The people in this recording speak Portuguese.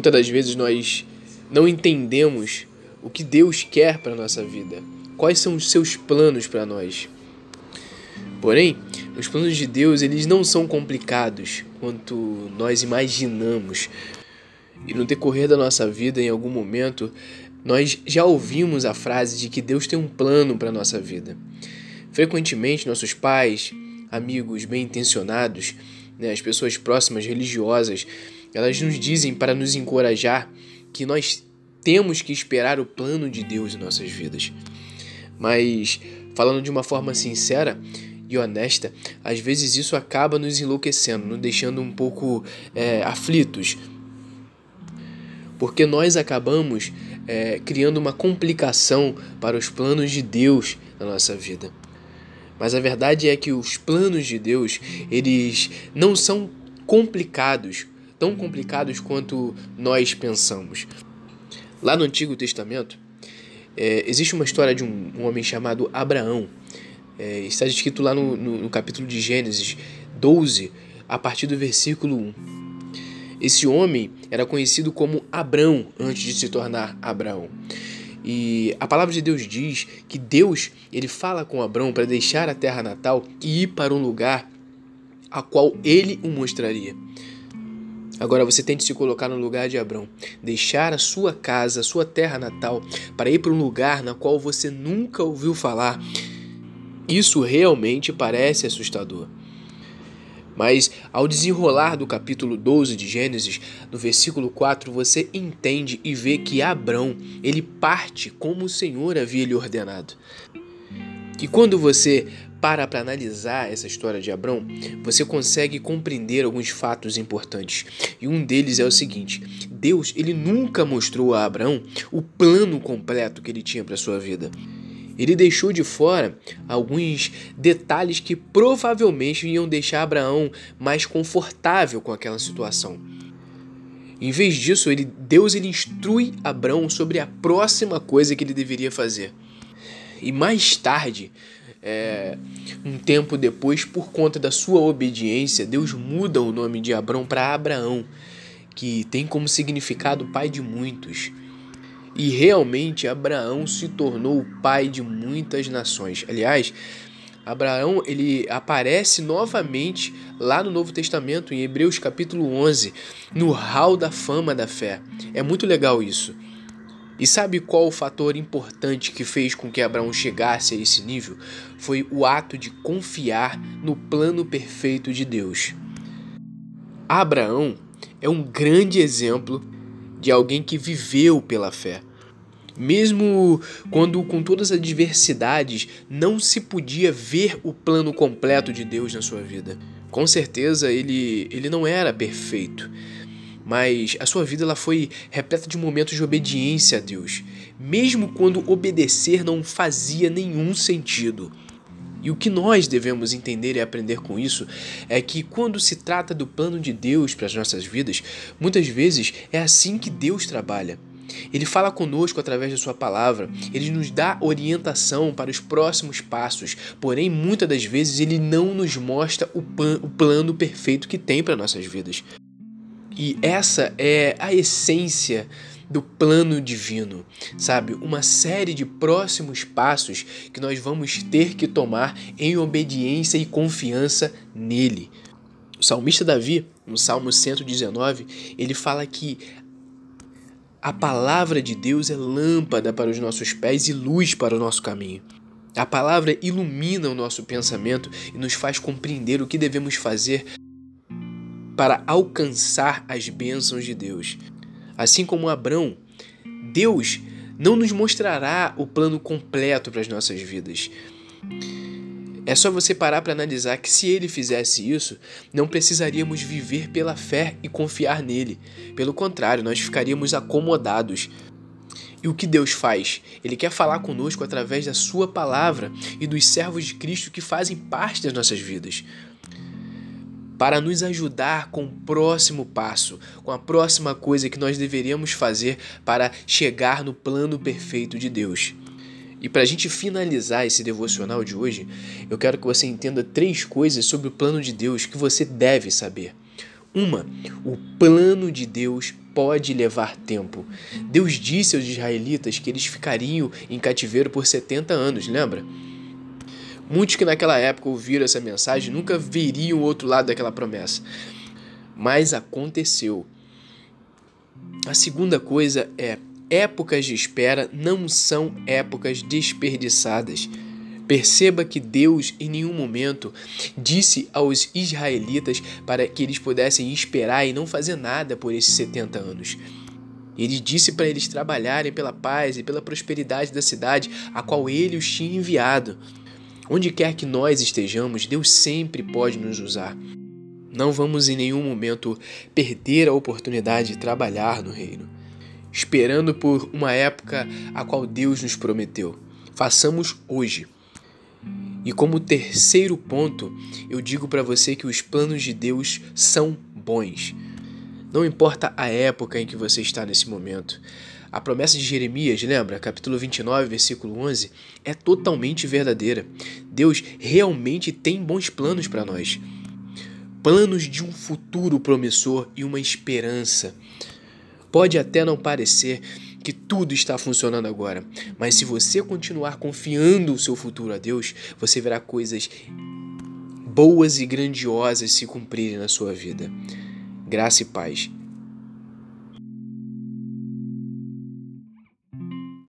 Muitas das vezes nós não entendemos o que Deus quer para nossa vida, quais são os seus planos para nós. Porém, os planos de Deus eles não são complicados quanto nós imaginamos. E no decorrer da nossa vida, em algum momento, nós já ouvimos a frase de que Deus tem um plano para nossa vida. Frequentemente, nossos pais, amigos bem intencionados, né, as pessoas próximas, religiosas, elas nos dizem para nos encorajar que nós temos que esperar o plano de Deus em nossas vidas. Mas, falando de uma forma sincera e honesta, às vezes isso acaba nos enlouquecendo, nos deixando um pouco é, aflitos, porque nós acabamos é, criando uma complicação para os planos de Deus na nossa vida. Mas a verdade é que os planos de Deus, eles não são complicados, tão complicados quanto nós pensamos. Lá no Antigo Testamento, é, existe uma história de um, um homem chamado Abraão. É, está escrito lá no, no, no capítulo de Gênesis 12, a partir do versículo 1. Esse homem era conhecido como Abrão antes de se tornar Abraão. E a palavra de Deus diz que Deus ele fala com Abrão para deixar a terra natal e ir para um lugar a qual ele o mostraria. Agora você tente se colocar no lugar de Abrão, deixar a sua casa, a sua terra natal, para ir para um lugar na qual você nunca ouviu falar. Isso realmente parece assustador. Mas ao desenrolar do capítulo 12 de Gênesis, no versículo 4, você entende e vê que Abrão, ele parte como o Senhor havia lhe ordenado. E quando você para para analisar essa história de Abrão, você consegue compreender alguns fatos importantes. E um deles é o seguinte: Deus, ele nunca mostrou a Abraão o plano completo que ele tinha para sua vida ele deixou de fora alguns detalhes que provavelmente iam deixar Abraão mais confortável com aquela situação. Em vez disso, ele, Deus ele instrui Abraão sobre a próxima coisa que ele deveria fazer. E mais tarde, é, um tempo depois, por conta da sua obediência, Deus muda o nome de Abraão para Abraão, que tem como significado pai de muitos. E realmente Abraão se tornou o pai de muitas nações. Aliás, Abraão ele aparece novamente lá no Novo Testamento, em Hebreus capítulo 11, no hall da fama da fé. É muito legal isso. E sabe qual o fator importante que fez com que Abraão chegasse a esse nível? Foi o ato de confiar no plano perfeito de Deus. Abraão é um grande exemplo de alguém que viveu pela fé. Mesmo quando, com todas as adversidades, não se podia ver o plano completo de Deus na sua vida. Com certeza ele, ele não era perfeito, mas a sua vida ela foi repleta de momentos de obediência a Deus, mesmo quando obedecer não fazia nenhum sentido. E o que nós devemos entender e aprender com isso é que quando se trata do plano de Deus para as nossas vidas, muitas vezes é assim que Deus trabalha. Ele fala conosco através da sua palavra, ele nos dá orientação para os próximos passos, porém muitas das vezes ele não nos mostra o, o plano perfeito que tem para nossas vidas. E essa é a essência do plano divino, sabe? Uma série de próximos passos que nós vamos ter que tomar em obediência e confiança nele. O salmista Davi, no Salmo 119, ele fala que a palavra de Deus é lâmpada para os nossos pés e luz para o nosso caminho. A palavra ilumina o nosso pensamento e nos faz compreender o que devemos fazer para alcançar as bênçãos de Deus. Assim como Abrão, Deus não nos mostrará o plano completo para as nossas vidas. É só você parar para analisar que se ele fizesse isso, não precisaríamos viver pela fé e confiar nele. Pelo contrário, nós ficaríamos acomodados. E o que Deus faz? Ele quer falar conosco através da Sua palavra e dos servos de Cristo que fazem parte das nossas vidas para nos ajudar com o próximo passo, com a próxima coisa que nós deveríamos fazer para chegar no plano perfeito de Deus. E para a gente finalizar esse devocional de hoje, eu quero que você entenda três coisas sobre o plano de Deus que você deve saber. Uma, o plano de Deus pode levar tempo. Deus disse aos israelitas que eles ficariam em cativeiro por 70 anos, lembra? Muitos que naquela época ouviram essa mensagem nunca veriam o outro lado daquela promessa. Mas aconteceu. A segunda coisa é: épocas de espera não são épocas desperdiçadas. Perceba que Deus em nenhum momento disse aos israelitas para que eles pudessem esperar e não fazer nada por esses 70 anos. Ele disse para eles trabalharem pela paz e pela prosperidade da cidade a qual ele os tinha enviado. Onde quer que nós estejamos, Deus sempre pode nos usar. Não vamos em nenhum momento perder a oportunidade de trabalhar no reino, esperando por uma época a qual Deus nos prometeu. Façamos hoje. E como terceiro ponto, eu digo para você que os planos de Deus são bons. Não importa a época em que você está nesse momento. A promessa de Jeremias, lembra? Capítulo 29, versículo 11, é totalmente verdadeira. Deus realmente tem bons planos para nós. Planos de um futuro promissor e uma esperança. Pode até não parecer que tudo está funcionando agora, mas se você continuar confiando o seu futuro a Deus, você verá coisas boas e grandiosas se cumprirem na sua vida. Graça e paz.